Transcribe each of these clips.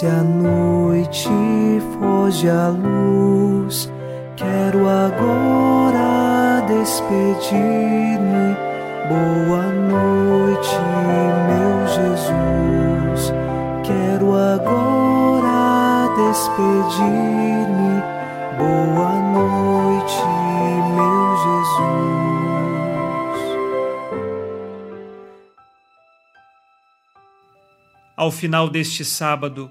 Desce a noite, foge a luz. Quero agora despedir-me. Boa noite, meu Jesus. Quero agora despedir-me. Boa noite, meu Jesus. Ao final deste sábado,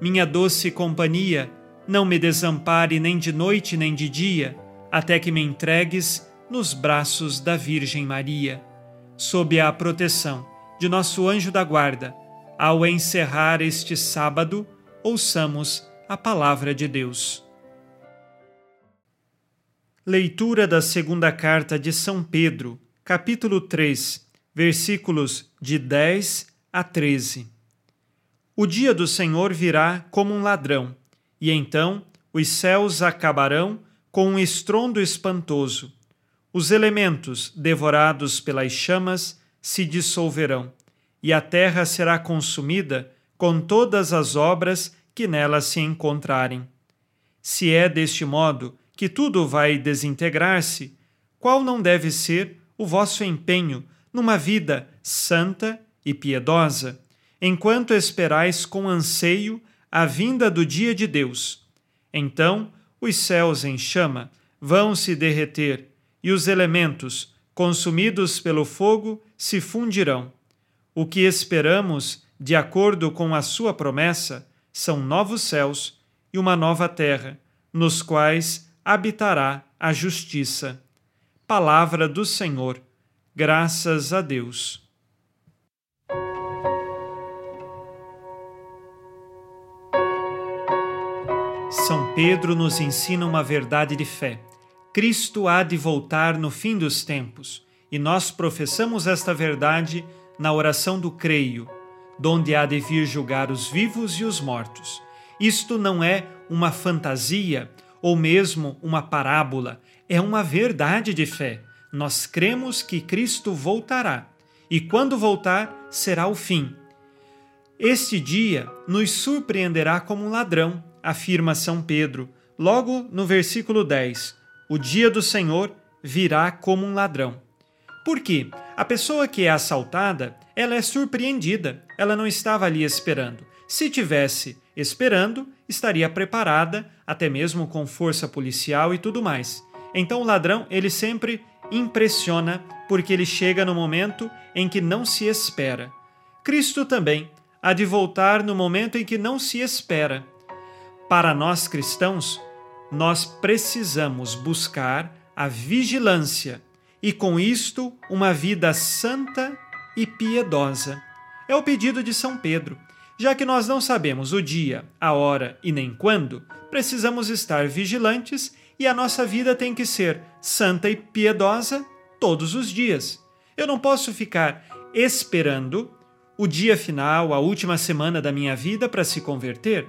minha doce companhia, não me desampare nem de noite nem de dia, até que me entregues nos braços da Virgem Maria. Sob a proteção de nosso anjo da guarda, ao encerrar este sábado, ouçamos a palavra de Deus. Leitura da segunda carta de São Pedro, capítulo 3, versículos de 10 a 13. O dia do Senhor virá como um ladrão e então os céus acabarão com um estrondo espantoso. Os elementos, devorados pelas chamas, se dissolverão, e a terra será consumida com todas as obras que nela se encontrarem. Se é deste modo que tudo vai desintegrar-se, qual não deve ser o vosso empenho numa vida santa e piedosa, enquanto esperais com anseio a vinda do dia de Deus. Então os céus em chama vão se derreter e os elementos, consumidos pelo fogo, se fundirão. O que esperamos, de acordo com a sua promessa, são novos céus e uma nova terra, nos quais habitará a justiça. Palavra do Senhor. Graças a Deus. São Pedro nos ensina uma verdade de fé. Cristo há de voltar no fim dos tempos, e nós professamos esta verdade na oração do creio, donde há de vir julgar os vivos e os mortos. Isto não é uma fantasia ou mesmo uma parábola, é uma verdade de fé. Nós cremos que Cristo voltará, e quando voltar, será o fim. Este dia nos surpreenderá como um ladrão afirma São Pedro, logo no versículo 10: O dia do Senhor virá como um ladrão. Por quê? A pessoa que é assaltada, ela é surpreendida, ela não estava ali esperando. Se tivesse esperando, estaria preparada, até mesmo com força policial e tudo mais. Então o ladrão, ele sempre impressiona porque ele chega no momento em que não se espera. Cristo também há de voltar no momento em que não se espera. Para nós cristãos, nós precisamos buscar a vigilância e, com isto, uma vida santa e piedosa. É o pedido de São Pedro. Já que nós não sabemos o dia, a hora e nem quando, precisamos estar vigilantes e a nossa vida tem que ser santa e piedosa todos os dias. Eu não posso ficar esperando o dia final, a última semana da minha vida para se converter.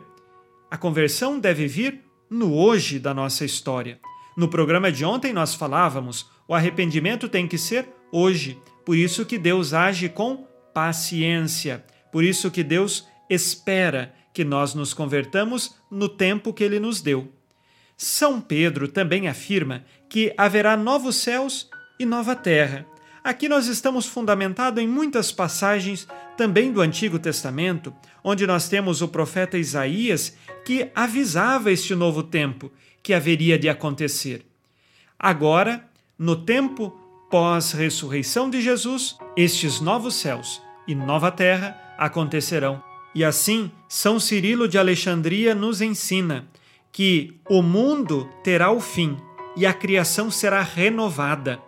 A conversão deve vir no hoje da nossa história. No programa de ontem nós falávamos, o arrependimento tem que ser hoje. Por isso que Deus age com paciência. Por isso que Deus espera que nós nos convertamos no tempo que ele nos deu. São Pedro também afirma que haverá novos céus e nova terra. Aqui nós estamos fundamentados em muitas passagens também do Antigo Testamento, onde nós temos o profeta Isaías que avisava este novo tempo que haveria de acontecer. Agora, no tempo pós-ressurreição de Jesus, estes novos céus e nova terra acontecerão. E assim, São Cirilo de Alexandria nos ensina que o mundo terá o fim e a criação será renovada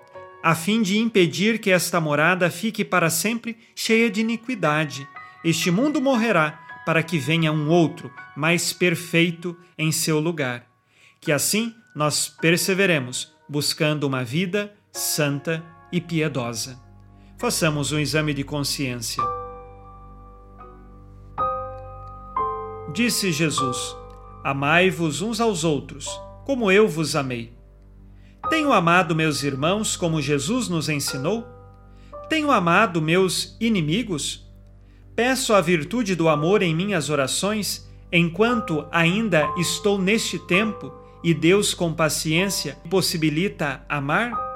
a fim de impedir que esta morada fique para sempre cheia de iniquidade. Este mundo morrerá para que venha um outro, mais perfeito, em seu lugar. Que assim nós perseveremos, buscando uma vida santa e piedosa. Façamos um exame de consciência. Disse Jesus: Amai-vos uns aos outros, como eu vos amei. Tenho amado meus irmãos como Jesus nos ensinou? Tenho amado meus inimigos? Peço a virtude do amor em minhas orações, enquanto ainda estou neste tempo e Deus, com paciência, possibilita amar?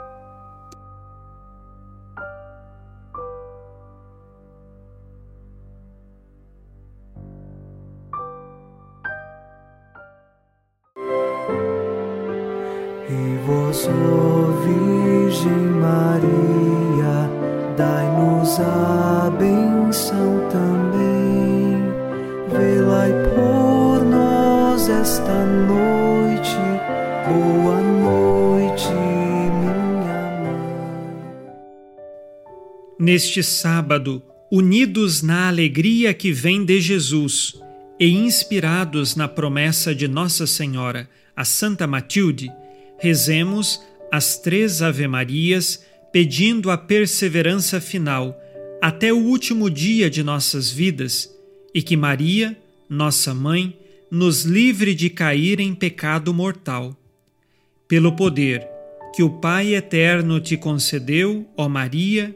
Neste sábado, unidos na alegria que vem de Jesus e inspirados na promessa de Nossa Senhora, a Santa Matilde, rezemos as três Ave-Marias pedindo a perseverança final até o último dia de nossas vidas e que Maria, nossa mãe, nos livre de cair em pecado mortal. Pelo poder que o Pai eterno te concedeu, ó Maria,